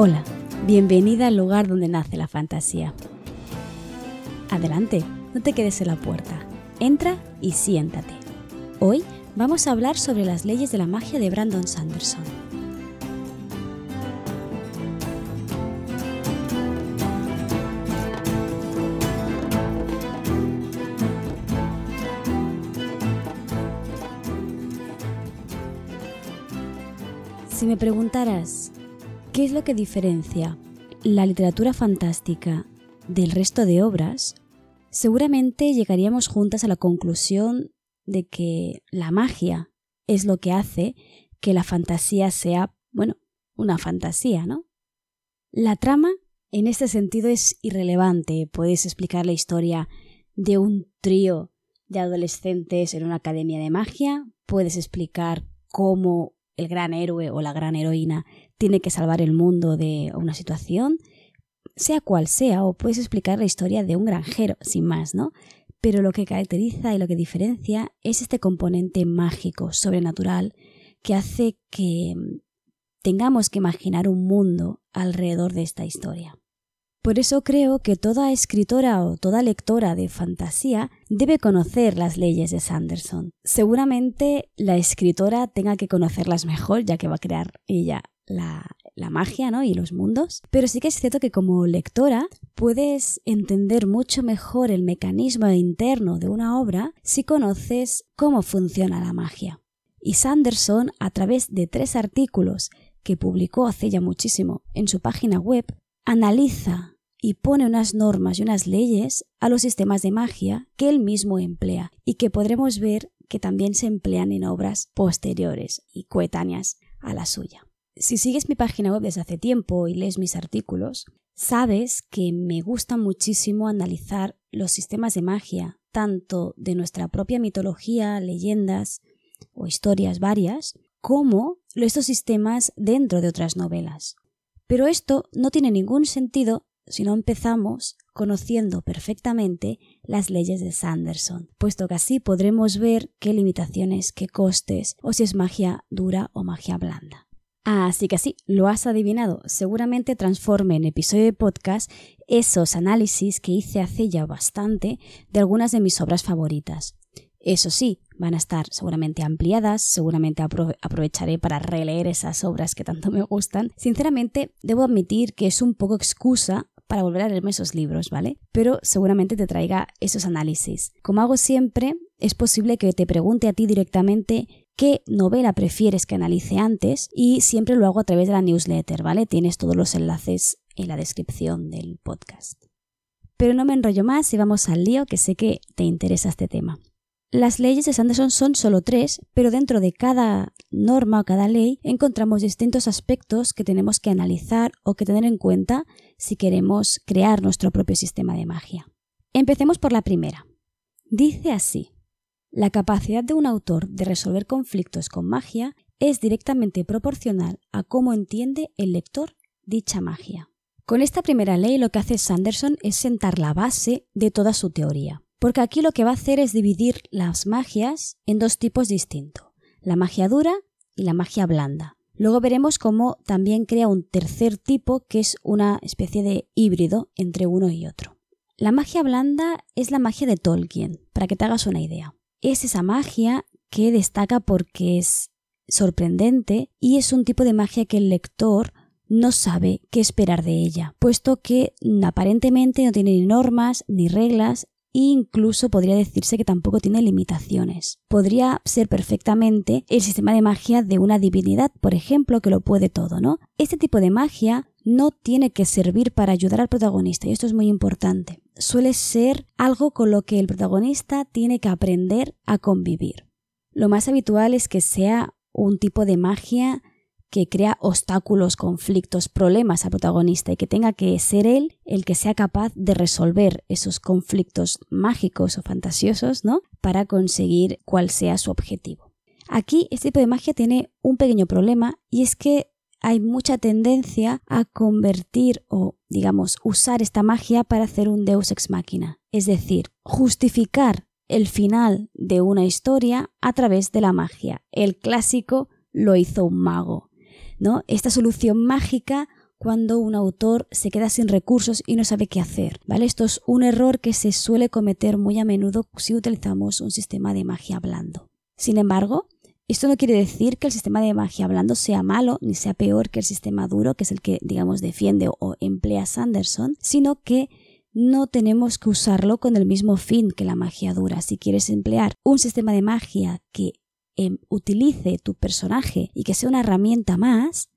Hola, bienvenida al lugar donde nace la fantasía. Adelante, no te quedes en la puerta. Entra y siéntate. Hoy vamos a hablar sobre las leyes de la magia de Brandon Sanderson. Si me preguntaras ¿Qué es lo que diferencia la literatura fantástica del resto de obras? Seguramente llegaríamos juntas a la conclusión de que la magia es lo que hace que la fantasía sea, bueno, una fantasía, ¿no? La trama, en este sentido, es irrelevante. Puedes explicar la historia de un trío de adolescentes en una academia de magia, puedes explicar cómo el gran héroe o la gran heroína tiene que salvar el mundo de una situación, sea cual sea, o puedes explicar la historia de un granjero, sin más, ¿no? Pero lo que caracteriza y lo que diferencia es este componente mágico, sobrenatural, que hace que tengamos que imaginar un mundo alrededor de esta historia. Por eso creo que toda escritora o toda lectora de fantasía debe conocer las leyes de Sanderson. Seguramente la escritora tenga que conocerlas mejor, ya que va a crear ella la, magia ¿no? y los mundos, pero sí que es cierto que como lectora puedes entender mucho mejor el mecanismo interno de una obra si conoces cómo funciona la magia. Y Sanderson, a través de tres artículos que publicó hace ya muchísimo en su página web, analiza y pone unas normas y unas leyes a los sistemas de magia que él mismo emplea y que podremos ver que también se emplean en obras posteriores y coetáneas a la suya. Si sigues mi página web desde hace tiempo y lees mis artículos, sabes que me gusta muchísimo analizar los sistemas de magia, tanto de nuestra propia mitología, leyendas o historias varias, como estos sistemas dentro de otras novelas. Pero esto no tiene ningún sentido si no empezamos conociendo perfectamente las leyes de Sanderson, puesto que así podremos ver qué limitaciones, qué costes, o si es magia dura o magia blanda. Así que sí, lo has adivinado. Seguramente transforme en episodio de podcast esos análisis que hice hace ya bastante de algunas de mis obras favoritas. Eso sí, van a estar seguramente ampliadas, seguramente aprovecharé para releer esas obras que tanto me gustan. Sinceramente, debo admitir que es un poco excusa para volver a leerme esos libros, ¿vale? Pero seguramente te traiga esos análisis. Como hago siempre, es posible que te pregunte a ti directamente qué novela prefieres que analice antes y siempre lo hago a través de la newsletter, ¿vale? Tienes todos los enlaces en la descripción del podcast. Pero no me enrollo más y vamos al lío que sé que te interesa este tema. Las leyes de Sanderson son solo tres, pero dentro de cada norma o cada ley encontramos distintos aspectos que tenemos que analizar o que tener en cuenta si queremos crear nuestro propio sistema de magia. Empecemos por la primera. Dice así. La capacidad de un autor de resolver conflictos con magia es directamente proporcional a cómo entiende el lector dicha magia. Con esta primera ley lo que hace Sanderson es sentar la base de toda su teoría, porque aquí lo que va a hacer es dividir las magias en dos tipos distintos, la magia dura y la magia blanda. Luego veremos cómo también crea un tercer tipo que es una especie de híbrido entre uno y otro. La magia blanda es la magia de Tolkien, para que te hagas una idea es esa magia que destaca porque es sorprendente y es un tipo de magia que el lector no sabe qué esperar de ella, puesto que aparentemente no tiene ni normas ni reglas e incluso podría decirse que tampoco tiene limitaciones. Podría ser perfectamente el sistema de magia de una divinidad, por ejemplo, que lo puede todo, ¿no? Este tipo de magia no tiene que servir para ayudar al protagonista, y esto es muy importante. Suele ser algo con lo que el protagonista tiene que aprender a convivir. Lo más habitual es que sea un tipo de magia que crea obstáculos, conflictos, problemas al protagonista y que tenga que ser él el que sea capaz de resolver esos conflictos mágicos o fantasiosos, ¿no? Para conseguir cuál sea su objetivo. Aquí este tipo de magia tiene un pequeño problema y es que hay mucha tendencia a convertir o, digamos, usar esta magia para hacer un deus ex machina, es decir, justificar el final de una historia a través de la magia. El clásico lo hizo un mago, ¿no? Esta solución mágica cuando un autor se queda sin recursos y no sabe qué hacer, ¿vale? Esto es un error que se suele cometer muy a menudo si utilizamos un sistema de magia blando. Sin embargo, esto no quiere decir que el sistema de magia blando sea malo ni sea peor que el sistema duro, que es el que, digamos, defiende o emplea Sanderson, sino que no tenemos que usarlo con el mismo fin que la magia dura. Si quieres emplear un sistema de magia que em, utilice tu personaje y que sea una herramienta más,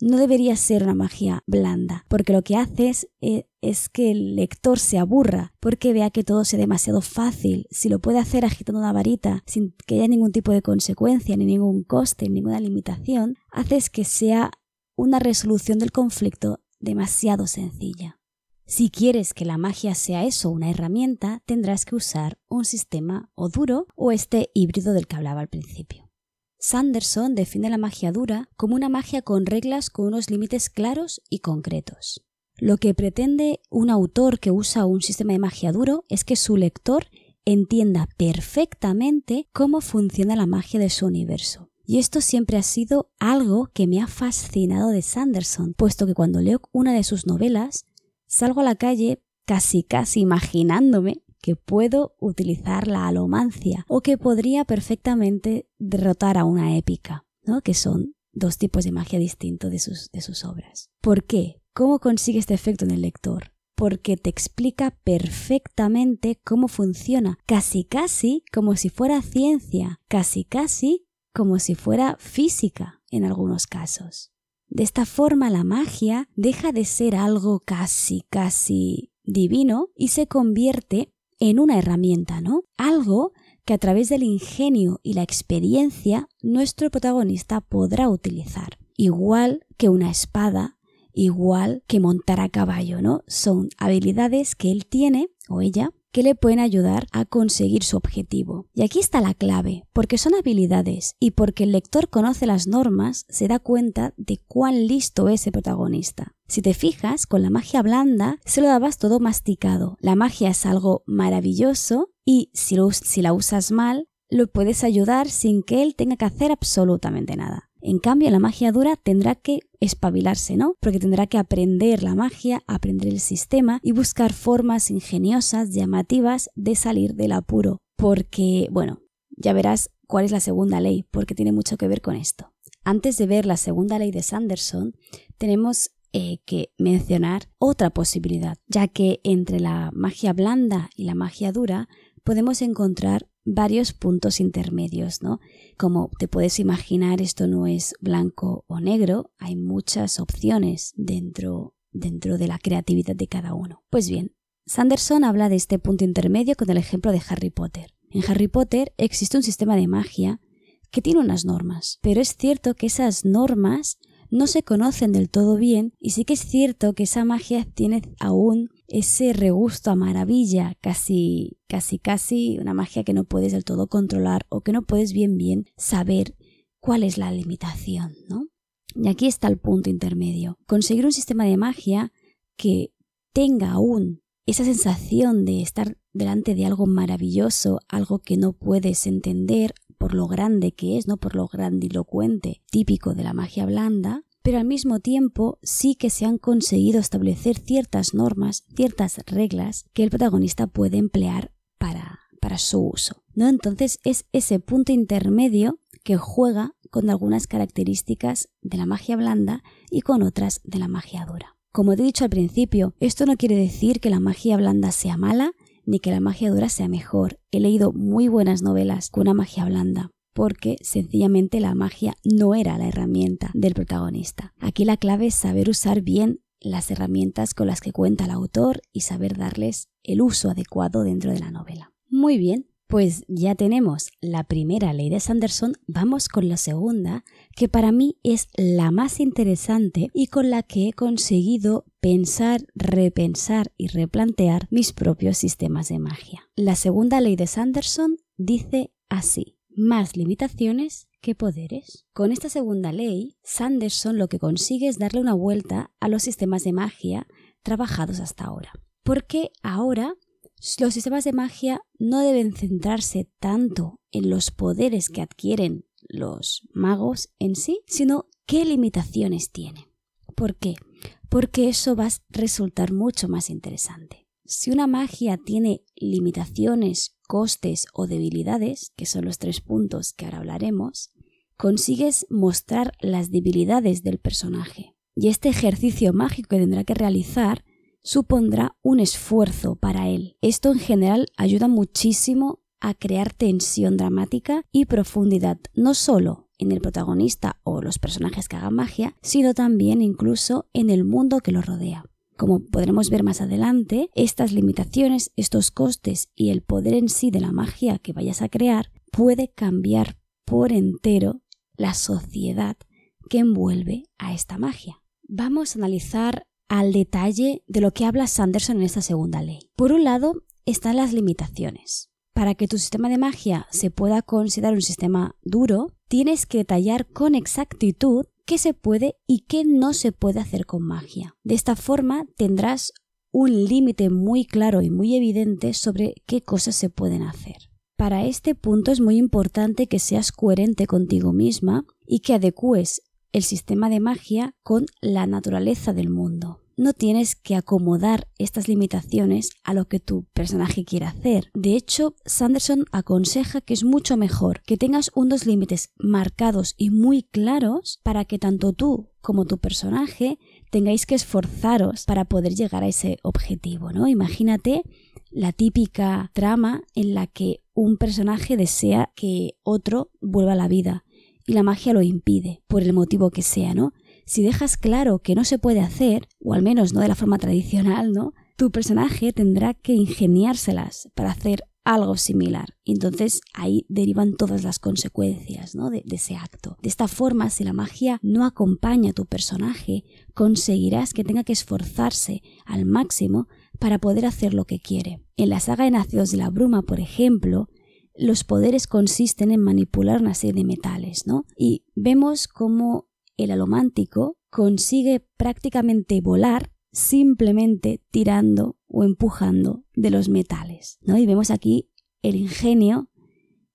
no debería ser una magia blanda, porque lo que hace eh, es, que el lector se aburra, porque vea que todo sea demasiado fácil. Si lo puede hacer agitando una varita sin que haya ningún tipo de consecuencia, ni ningún coste, ni ninguna limitación, haces que sea una resolución del conflicto demasiado sencilla. Si quieres que la magia sea eso, una herramienta, tendrás que usar un sistema o duro o este híbrido del que hablaba al principio. Sanderson define la magia dura como una magia con reglas con unos límites claros y concretos. Lo que pretende un autor que usa un sistema de magia duro es que su lector entienda perfectamente cómo funciona la magia de su universo. Y esto siempre ha sido algo que me ha fascinado de Sanderson, puesto que cuando leo una de sus novelas, salgo a la calle casi casi imaginándome que puedo utilizar la alomancia o que podría perfectamente derrotar a una épica, ¿no? que son dos tipos de magia distintos de sus, de sus obras. ¿Por qué? ¿Cómo consigue este efecto en el lector? Porque te explica perfectamente cómo funciona, casi casi como si fuera ciencia, casi casi como si fuera física en algunos casos. De esta forma la magia deja de ser algo casi casi divino y se convierte en una herramienta, ¿no? Algo que a través del ingenio y la experiencia nuestro protagonista podrá utilizar. Igual que una espada, igual que montar a caballo, ¿no? Son habilidades que él tiene o ella que le pueden ayudar a conseguir su objetivo. Y aquí está la clave, porque son habilidades y porque el lector conoce las normas, se da cuenta de cuán listo es el protagonista. Si te fijas, con la magia blanda se lo dabas todo masticado. La magia es algo maravilloso y si, si la usas mal, lo puedes ayudar sin que él tenga que hacer absolutamente nada. En cambio, la magia dura tendrá que espabilarse, ¿no? Porque tendrá que aprender la magia, aprender el sistema y buscar formas ingeniosas, llamativas de salir del apuro. Porque, bueno, ya verás cuál es la segunda ley, porque tiene mucho que ver con esto. Antes de ver la segunda ley de Sanderson, tenemos eh, que mencionar otra posibilidad, ya que entre la magia blanda y la magia dura podemos encontrar varios puntos intermedios, ¿no? Como te puedes imaginar, esto no es blanco o negro, hay muchas opciones dentro, dentro de la creatividad de cada uno. Pues bien, Sanderson habla de este punto intermedio con el ejemplo de Harry Potter. En Harry Potter existe un sistema de magia que tiene unas normas, pero es cierto que esas normas no se conocen del todo bien y sí que es cierto que esa magia tiene aún ese regusto a maravilla, casi, casi, casi una magia que no puedes del todo controlar o que no puedes bien, bien saber cuál es la limitación, ¿no? Y aquí está el punto intermedio. Conseguir un sistema de magia que tenga aún esa sensación de estar delante de algo maravilloso, algo que no puedes entender por lo grande que es, no por lo grandilocuente, típico de la magia blanda, pero al mismo tiempo sí que se han conseguido establecer ciertas normas, ciertas reglas que el protagonista puede emplear para, para su uso. ¿no? Entonces es ese punto intermedio que juega con algunas características de la magia blanda y con otras de la magia dura. Como he dicho al principio, esto no quiere decir que la magia blanda sea mala ni que la magia dura sea mejor. He leído muy buenas novelas con una magia blanda, porque sencillamente la magia no era la herramienta del protagonista. Aquí la clave es saber usar bien las herramientas con las que cuenta el autor y saber darles el uso adecuado dentro de la novela. Muy bien, pues ya tenemos la primera ley de Sanderson, vamos con la segunda, que para mí es la más interesante y con la que he conseguido pensar, repensar y replantear mis propios sistemas de magia. La segunda ley de Sanderson dice así más limitaciones que poderes. Con esta segunda ley, Sanderson lo que consigue es darle una vuelta a los sistemas de magia trabajados hasta ahora. Porque ahora los sistemas de magia no deben centrarse tanto en los poderes que adquieren los magos en sí, sino qué limitaciones tienen. ¿Por qué? porque eso va a resultar mucho más interesante. Si una magia tiene limitaciones, costes o debilidades, que son los tres puntos que ahora hablaremos, consigues mostrar las debilidades del personaje. Y este ejercicio mágico que tendrá que realizar supondrá un esfuerzo para él. Esto en general ayuda muchísimo a crear tensión dramática y profundidad, no solo en el protagonista o los personajes que hagan magia, sino también incluso en el mundo que los rodea. Como podremos ver más adelante, estas limitaciones, estos costes y el poder en sí de la magia que vayas a crear puede cambiar por entero la sociedad que envuelve a esta magia. Vamos a analizar al detalle de lo que habla Sanderson en esta segunda ley. Por un lado, están las limitaciones. Para que tu sistema de magia se pueda considerar un sistema duro, tienes que detallar con exactitud qué se puede y qué no se puede hacer con magia. De esta forma tendrás un límite muy claro y muy evidente sobre qué cosas se pueden hacer. Para este punto es muy importante que seas coherente contigo misma y que adecues el sistema de magia con la naturaleza del mundo. No tienes que acomodar estas limitaciones a lo que tu personaje quiere hacer. De hecho, Sanderson aconseja que es mucho mejor que tengas unos límites marcados y muy claros para que tanto tú como tu personaje tengáis que esforzaros para poder llegar a ese objetivo, ¿no? Imagínate la típica trama en la que un personaje desea que otro vuelva a la vida y la magia lo impide, por el motivo que sea, ¿no? Si dejas claro que no se puede hacer, o al menos no de la forma tradicional, ¿no? Tu personaje tendrá que ingeniárselas para hacer algo similar. Entonces ahí derivan todas las consecuencias ¿no? de, ese acto. De esta forma, si la magia no acompaña a tu personaje, conseguirás que tenga que esforzarse al máximo para poder hacer lo que quiere. En la saga de Nacidos de la Bruma, por ejemplo, los poderes consisten en manipular una serie de metales, ¿no? Y vemos cómo el alomántico consigue prácticamente volar simplemente tirando o empujando de los metales, ¿no? Y vemos aquí el ingenio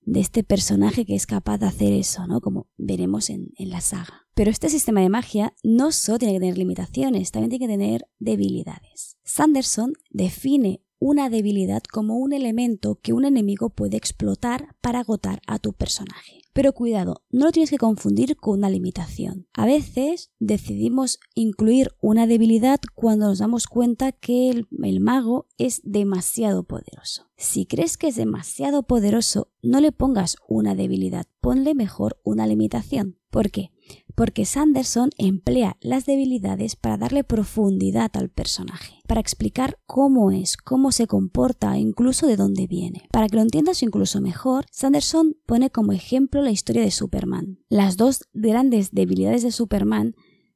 de este personaje que es capaz de hacer eso, ¿no? Como veremos en, en, la saga. Pero este sistema de magia no solo tiene que tener limitaciones, también tiene que tener debilidades. Sanderson define una debilidad como un elemento que un enemigo puede explotar para agotar a tu personaje. Pero cuidado, no lo tienes que confundir con una limitación. A veces decidimos incluir una debilidad cuando nos damos cuenta que el, mago es demasiado poderoso. Si crees que es demasiado poderoso, no le pongas una debilidad, ponle mejor una limitación. ¿Por qué? Porque Sanderson emplea las debilidades para darle profundidad al personaje, para explicar cómo es, cómo se comporta e incluso de dónde viene. Para que lo entiendas incluso mejor, Sanderson pone como ejemplo la historia de Superman. Las dos grandes debilidades de Superman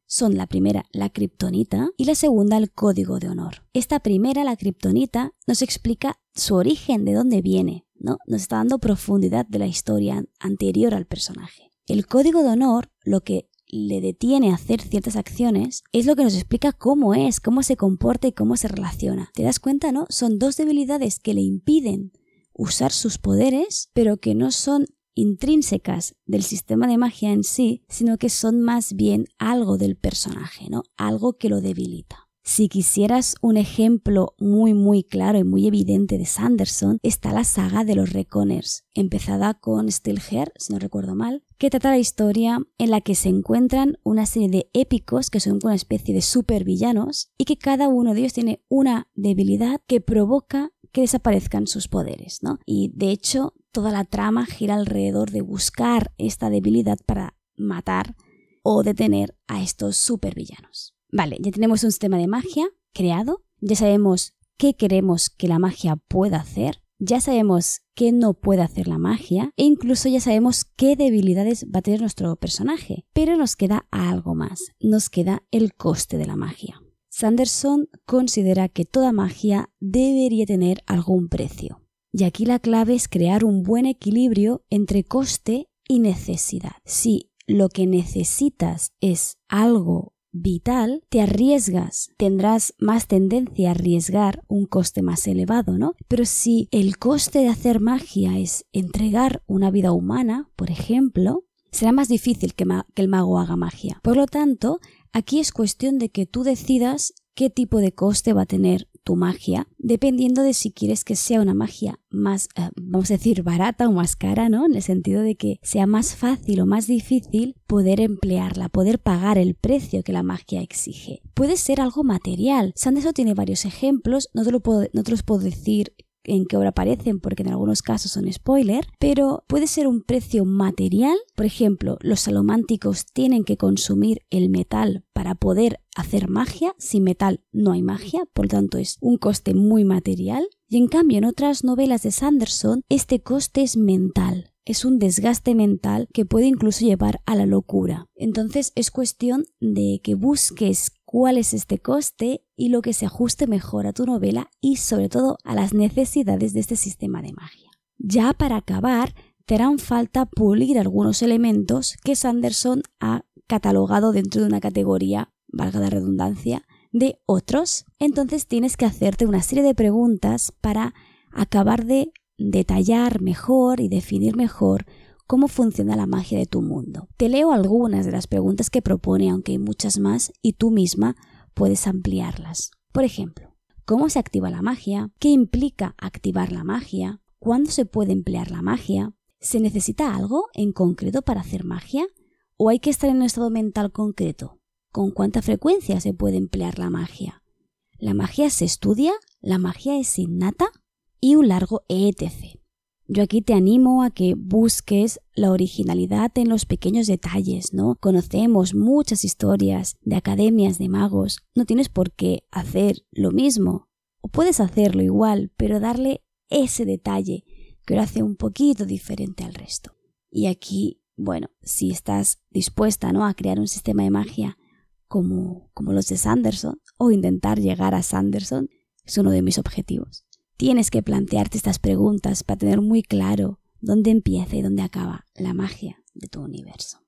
son la primera la kriptonita y la segunda el código de honor. Esta primera, la kriptonita, nos explica su origen, de dónde viene, ¿no? Nos está dando profundidad de la historia anterior al personaje. El código de honor lo que le detiene a hacer ciertas acciones es lo que nos explica cómo es, cómo se comporta y cómo se relaciona. ¿Te das cuenta, no? Son dos debilidades que le impiden usar sus poderes, pero que no son intrínsecas del sistema de magia en sí, sino que son más bien algo del personaje, ¿no? Algo que lo debilita. Si quisieras un ejemplo muy muy claro y muy evidente de Sanderson, está la saga de los Reckoners, empezada con Stilher, si no recuerdo mal, que trata la historia en la que se encuentran una serie de épicos que son una especie de supervillanos y que cada uno de ellos tiene una debilidad que provoca que desaparezcan sus poderes, ¿no? Y de hecho, toda la trama gira alrededor de buscar esta debilidad para matar o detener a estos supervillanos. Vale, ya tenemos un sistema de magia creado, ya sabemos qué queremos que la magia pueda hacer, ya sabemos qué no puede hacer la magia e incluso ya sabemos qué debilidades va a tener nuestro personaje. Pero nos queda algo más, nos queda el coste de la magia. Sanderson considera que toda magia debería tener algún precio. Y aquí la clave es crear un buen equilibrio entre coste y necesidad. Si lo que necesitas es algo vital, te arriesgas, tendrás más tendencia a arriesgar un coste más elevado, ¿no? Pero si el coste de hacer magia es entregar una vida humana, por ejemplo, será más difícil que, el mago haga magia. Por lo tanto, Aquí es cuestión de que tú decidas qué tipo de coste va a tener tu magia, dependiendo de si quieres que sea una magia más, eh, vamos a decir, barata o más cara, ¿no? En el sentido de que sea más fácil o más difícil poder emplearla, poder pagar el precio que la magia exige. Puede ser algo material. Sanderson tiene varios ejemplos, no lo no te los puedo decir en qué hora aparecen porque en algunos casos son spoiler, pero puede ser un precio material. Por ejemplo, los salománticos tienen que consumir el metal para poder hacer magia. Sin metal no hay magia, por lo tanto es un coste muy material. Y en cambio en otras novelas de Sanderson este coste es mental es un desgaste mental que puede incluso llevar a la locura. Entonces es cuestión de que busques cuál es este coste y lo que se ajuste mejor a tu novela y sobre todo a las necesidades de este sistema de magia. Ya para acabar, te harán falta pulir algunos elementos que Sanderson ha catalogado dentro de una categoría, valga la redundancia, de otros. Entonces tienes que hacerte una serie de preguntas para acabar de detallar mejor y definir mejor cómo funciona la magia de tu mundo. Te leo algunas de las preguntas que propone, aunque hay muchas más, y tú misma puedes ampliarlas. Por ejemplo, ¿cómo se activa la magia? ¿Qué implica activar la magia? ¿Cuándo se puede emplear la magia? ¿Se necesita algo en concreto para hacer magia? ¿O hay que estar en un estado mental concreto? ¿Con cuánta frecuencia se puede emplear la magia? ¿La magia se estudia? ¿La magia es innata? y un largo etc. Yo aquí te animo a que busques la originalidad en los pequeños detalles, ¿no? Conocemos muchas historias de academias de magos, no tienes por qué hacer lo mismo, o puedes hacerlo igual, pero darle ese detalle que lo hace un poquito diferente al resto. Y aquí, bueno, si estás dispuesta, ¿no? a crear un sistema de magia como, como los de Sanderson, o intentar llegar a Sanderson, es uno de mis objetivos. Tienes que plantearte estas preguntas para tener muy claro dónde empieza y dónde acaba la magia de tu universo.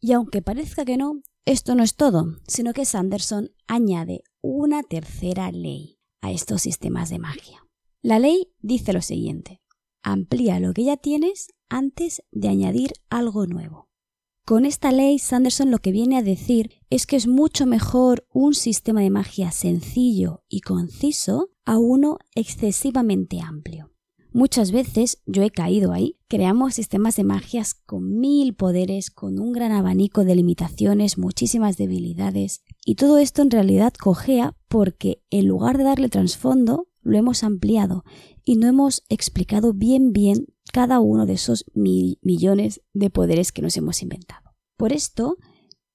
Y aunque parezca que no, esto no es todo, sino que Sanderson añade una tercera ley a estos sistemas de magia. La ley dice lo siguiente, amplía lo que ya tienes antes de añadir algo nuevo. Con esta ley, Sanderson lo que viene a decir es que es mucho mejor un sistema de magia sencillo y conciso a uno excesivamente amplio. Muchas veces yo he caído ahí. Creamos sistemas de magias con mil poderes, con un gran abanico de limitaciones, muchísimas debilidades. Y todo esto en realidad cojea porque en lugar de darle trasfondo, lo hemos ampliado y no hemos explicado bien bien cada uno de esos mil millones de poderes que nos hemos inventado. Por esto,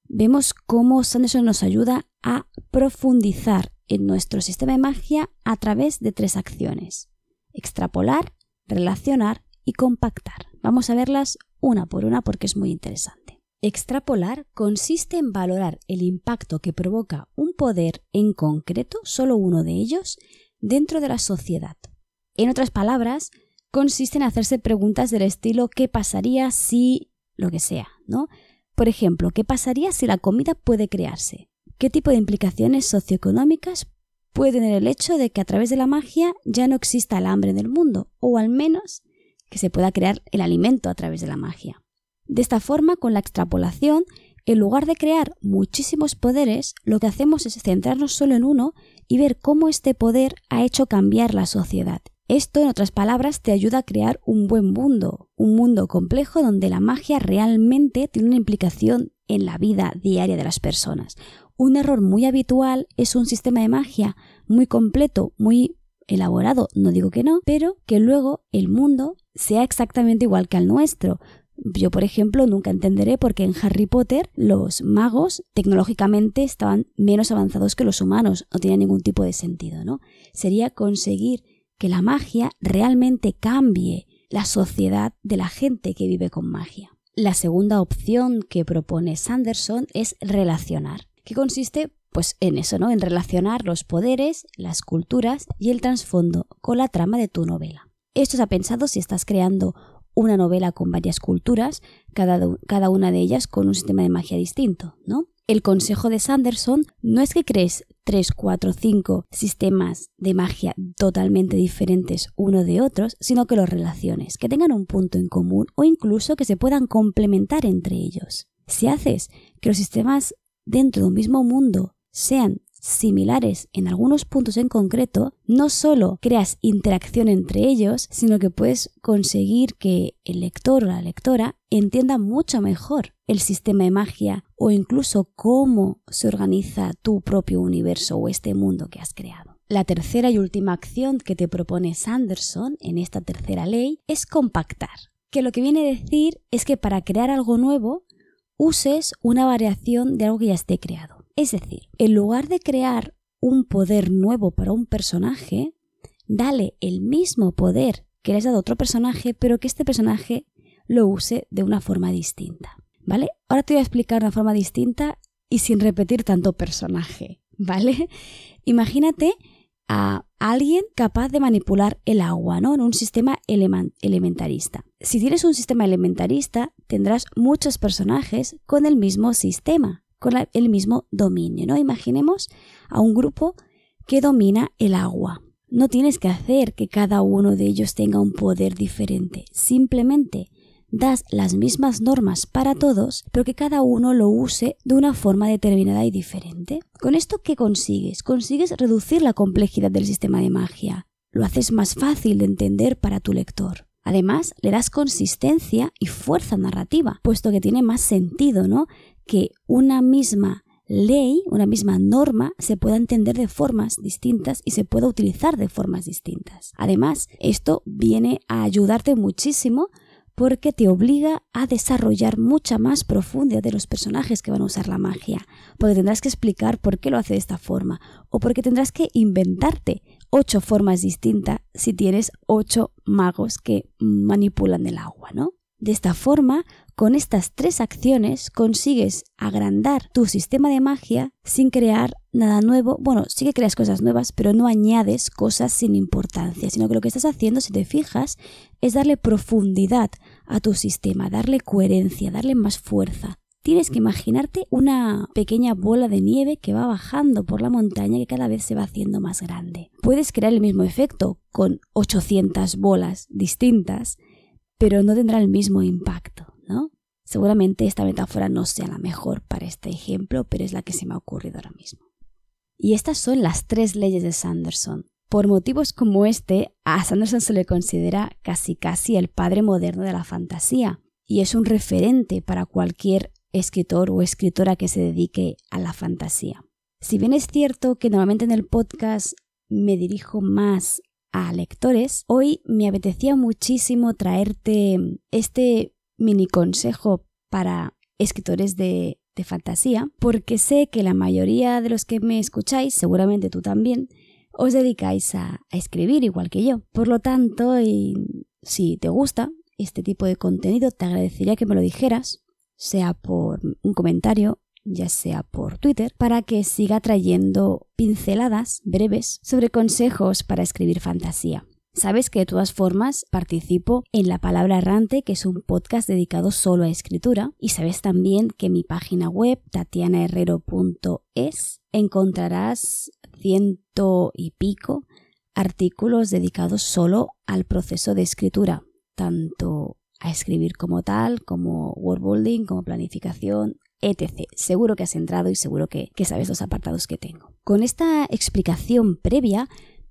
vemos cómo Sanderson nos ayuda a profundizar en nuestro sistema de magia a través de tres acciones. Extrapolar, relacionar y compactar. Vamos a verlas una por una porque es muy interesante. Extrapolar consiste en valorar el impacto que provoca un poder en concreto, solo uno de ellos, dentro de la sociedad. En otras palabras, consiste en hacerse preguntas del estilo ¿qué pasaría si lo que sea? ¿no? Por ejemplo, ¿qué pasaría si la comida puede crearse? ¿Qué tipo de implicaciones socioeconómicas puede tener el hecho de que a través de la magia ya no exista el hambre en el mundo, o al menos que se pueda crear el alimento a través de la magia? De esta forma, con la extrapolación, en lugar de crear muchísimos poderes, lo que hacemos es centrarnos solo en uno y ver cómo este poder ha hecho cambiar la sociedad esto, en otras palabras, te ayuda a crear un buen mundo, un mundo complejo donde la magia realmente tiene una implicación en la vida diaria de las personas. Un error muy habitual es un sistema de magia muy completo, muy elaborado, no digo que no, pero que luego el mundo sea exactamente igual que al nuestro. Yo, por ejemplo, nunca entenderé por qué en Harry Potter los magos tecnológicamente estaban menos avanzados que los humanos. No tenía ningún tipo de sentido, ¿no? Sería conseguir que la magia realmente cambie la sociedad de la gente que vive con magia. La segunda opción que propone Sanderson es relacionar, que consiste pues en eso, ¿no? En relacionar los poderes, las culturas y el trasfondo con la trama de tu novela. Esto se ha pensado si estás creando una novela con varias culturas, cada, cada una de ellas con un sistema de magia distinto, ¿no? El consejo de Sanderson no es que crees 3, 4, 5 sistemas de magia totalmente diferentes uno de otros, sino que los relaciones, que tengan un punto en común o incluso que se puedan complementar entre ellos. Si haces que los sistemas dentro de un mismo mundo sean similares en algunos puntos en concreto, no solo creas interacción entre ellos, sino que puedes conseguir que el lector o la lectora entienda mucho mejor el sistema de magia o incluso cómo se organiza tu propio universo o este mundo que has creado. La tercera y última acción que te propone Sanderson en esta tercera ley es compactar, que lo que viene a decir es que para crear algo nuevo uses una variación de algo que ya esté creado. Es decir, en lugar de crear un poder nuevo para un personaje, dale el mismo poder que le has dado a otro personaje, pero que este personaje lo use de una forma distinta. ¿Vale? Ahora te voy a explicar una forma distinta y sin repetir tanto personaje. ¿Vale? Imagínate a alguien capaz de manipular el agua, ¿no? En un sistema elementarista. Si tienes un sistema elementarista, tendrás muchos personajes con el mismo sistema con el mismo dominio, ¿no? Imaginemos a un grupo que domina el agua. No tienes que hacer que cada uno de ellos tenga un poder diferente, simplemente das las mismas normas para todos, pero que cada uno lo use de una forma determinada y diferente. ¿Con esto qué consigues? Consigues reducir la complejidad del sistema de magia. Lo haces más fácil de entender para tu lector. Además, le das consistencia y fuerza narrativa, puesto que tiene más sentido, ¿no? Que una misma ley, una misma norma, se pueda entender de formas distintas y se pueda utilizar de formas distintas. Además, esto viene a ayudarte muchísimo porque te obliga a desarrollar mucha más profundidad de los personajes que van a usar la magia, porque tendrás que explicar por qué lo hace de esta forma, o porque tendrás que inventarte ocho formas distintas si tienes ocho magos que manipulan el agua, ¿no? De esta forma, con estas tres acciones consigues agrandar tu sistema de magia sin crear nada nuevo. Bueno, sí que creas cosas nuevas, pero no añades cosas sin importancia, sino que lo que estás haciendo, si te fijas, es darle profundidad a tu sistema, darle coherencia, darle más fuerza. Tienes que imaginarte una pequeña bola de nieve que va bajando por la montaña que cada vez se va haciendo más grande. Puedes crear el mismo efecto con 800 bolas distintas, pero no tendrá el mismo impacto, ¿no? Seguramente esta metáfora no sea la mejor para este ejemplo, pero es la que se me ha ocurrido ahora mismo. Y estas son las tres leyes de Sanderson. Por motivos como este, a Sanderson se le considera casi casi el padre moderno de la fantasía, y es un referente para cualquier escritor o escritora que se dedique a la fantasía. Si bien es cierto que normalmente en el podcast me dirijo más a lectores, hoy me apetecía muchísimo traerte este mini consejo para escritores de, de fantasía, porque sé que la mayoría de los que me escucháis, seguramente tú también, os dedicáis a, a escribir igual que yo. Por lo tanto, y si te gusta este tipo de contenido, te agradecería que me lo dijeras, sea por un comentario ya sea por Twitter, para que siga trayendo pinceladas breves sobre consejos para escribir fantasía. Sabes que de todas formas participo en La Palabra Errante, que es un podcast dedicado solo a escritura, y sabes también que en mi página web, tatianaherrero.es, encontrarás ciento y pico artículos dedicados solo al proceso de escritura, tanto a escribir como tal, como wordbuilding, como planificación, etc. Seguro que has entrado y seguro que, sabes los apartados que tengo. Con esta explicación previa,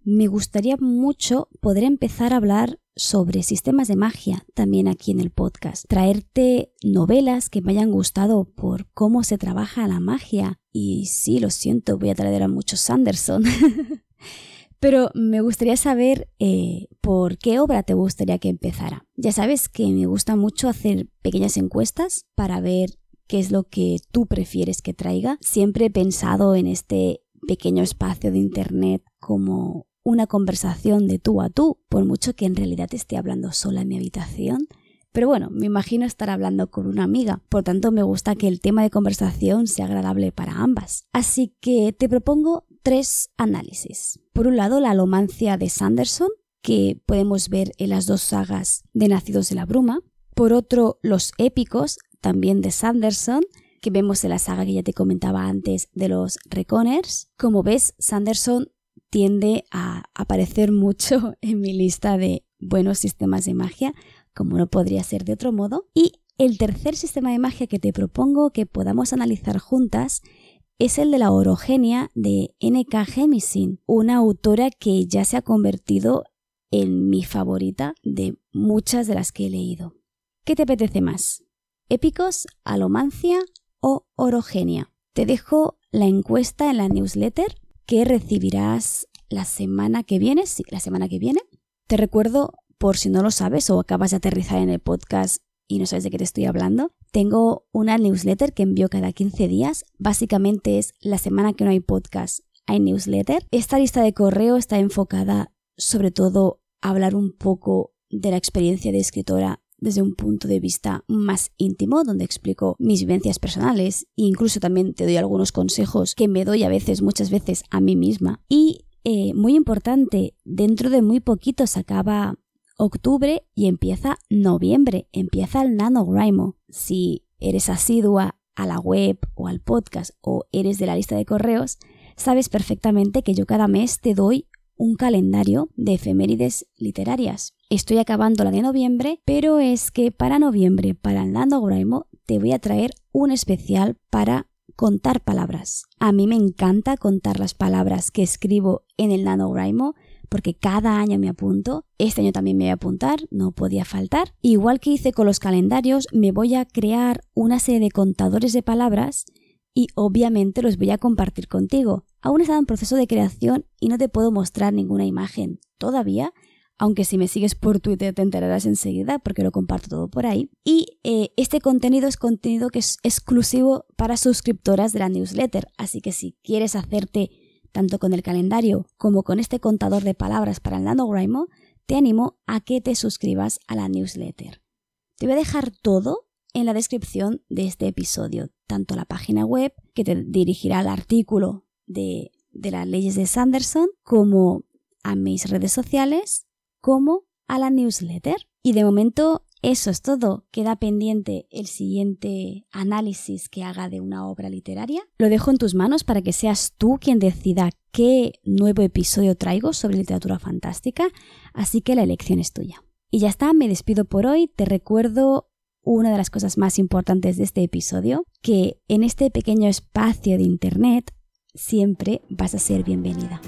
me gustaría mucho poder empezar a hablar sobre sistemas de magia también aquí en el podcast. Traerte novelas que me hayan gustado por cómo se trabaja la magia. Y sí, lo siento, voy a traer a muchos Sanderson. Pero me gustaría saber eh, por qué obra te gustaría que empezara. Ya sabes que me gusta mucho hacer pequeñas encuestas para ver qué es lo que tú prefieres que traiga. Siempre he pensado en este pequeño espacio de Internet como una conversación de tú a tú, por mucho que en realidad esté hablando sola en mi habitación. Pero bueno, me imagino estar hablando con una amiga, por tanto me gusta que el tema de conversación sea agradable para ambas. Así que te propongo tres análisis. Por un lado, la alomancia de Sanderson, que podemos ver en las dos sagas de Nacidos de la Bruma. Por otro, los épicos, también de Sanderson, que vemos en la saga que ya te comentaba antes de los Reconers. Como ves, Sanderson tiende a aparecer mucho en mi lista de buenos sistemas de magia, como no podría ser de otro modo. Y el tercer sistema de magia que te propongo que podamos analizar juntas es el de la orogenia de N.K. Jemisin, una autora que ya se ha convertido en mi favorita de muchas de las que he leído. ¿Qué te apetece más? ¿Épicos, alomancia o orogenia? Te dejo la encuesta en la newsletter que recibirás la semana que viene, sí, la semana que viene. Te recuerdo, por si no lo sabes o acabas de aterrizar en el podcast y no sabes de qué te estoy hablando, tengo una newsletter que envío cada 15 días. Básicamente es la semana que no hay podcast, hay newsletter. Esta lista de correo está enfocada sobre todo a hablar un poco de la experiencia de escritora desde un punto de vista más íntimo, donde explico mis vivencias personales e incluso también te doy algunos consejos que me doy a veces, muchas veces a mí misma. Y eh, muy importante, dentro de muy poquito se acaba octubre y empieza noviembre, empieza el NaNoWriMo. Si eres asidua a la web o al podcast o eres de la lista de correos, sabes perfectamente que yo cada mes te doy un calendario de efemérides literarias. Estoy acabando la de noviembre, pero es que para noviembre, para el NaNoWriMo, te voy a traer un especial para contar palabras. A mí me encanta contar las palabras que escribo en el NaNoWriMo porque cada año me apunto. Este año también me voy a apuntar, no podía faltar. Igual que hice con los calendarios, me voy a crear una serie de contadores de palabras y obviamente los voy a compartir contigo. Aún está en proceso de creación y no te puedo mostrar ninguna imagen todavía, aunque si me sigues por Twitter te enterarás enseguida porque lo comparto todo por ahí. Y eh, este contenido es contenido que es exclusivo para suscriptoras de la newsletter, así que si quieres hacerte tanto con el calendario como con este contador de palabras para el NaNoWriMo, te animo a que te suscribas a la newsletter. Te voy a dejar todo en la descripción de este episodio, tanto la página web que te dirigirá al artículo de, de las leyes de Sanderson, como a mis redes sociales, como a la newsletter. Y de momento eso es todo. Queda pendiente el siguiente análisis que haga de una obra literaria. Lo dejo en tus manos para que seas tú quien decida qué nuevo episodio traigo sobre literatura fantástica, así que la elección es tuya. Y ya está, me despido por hoy. Te recuerdo una de las cosas más importantes de este episodio, que en este pequeño espacio de Internet siempre vas a ser bienvenida.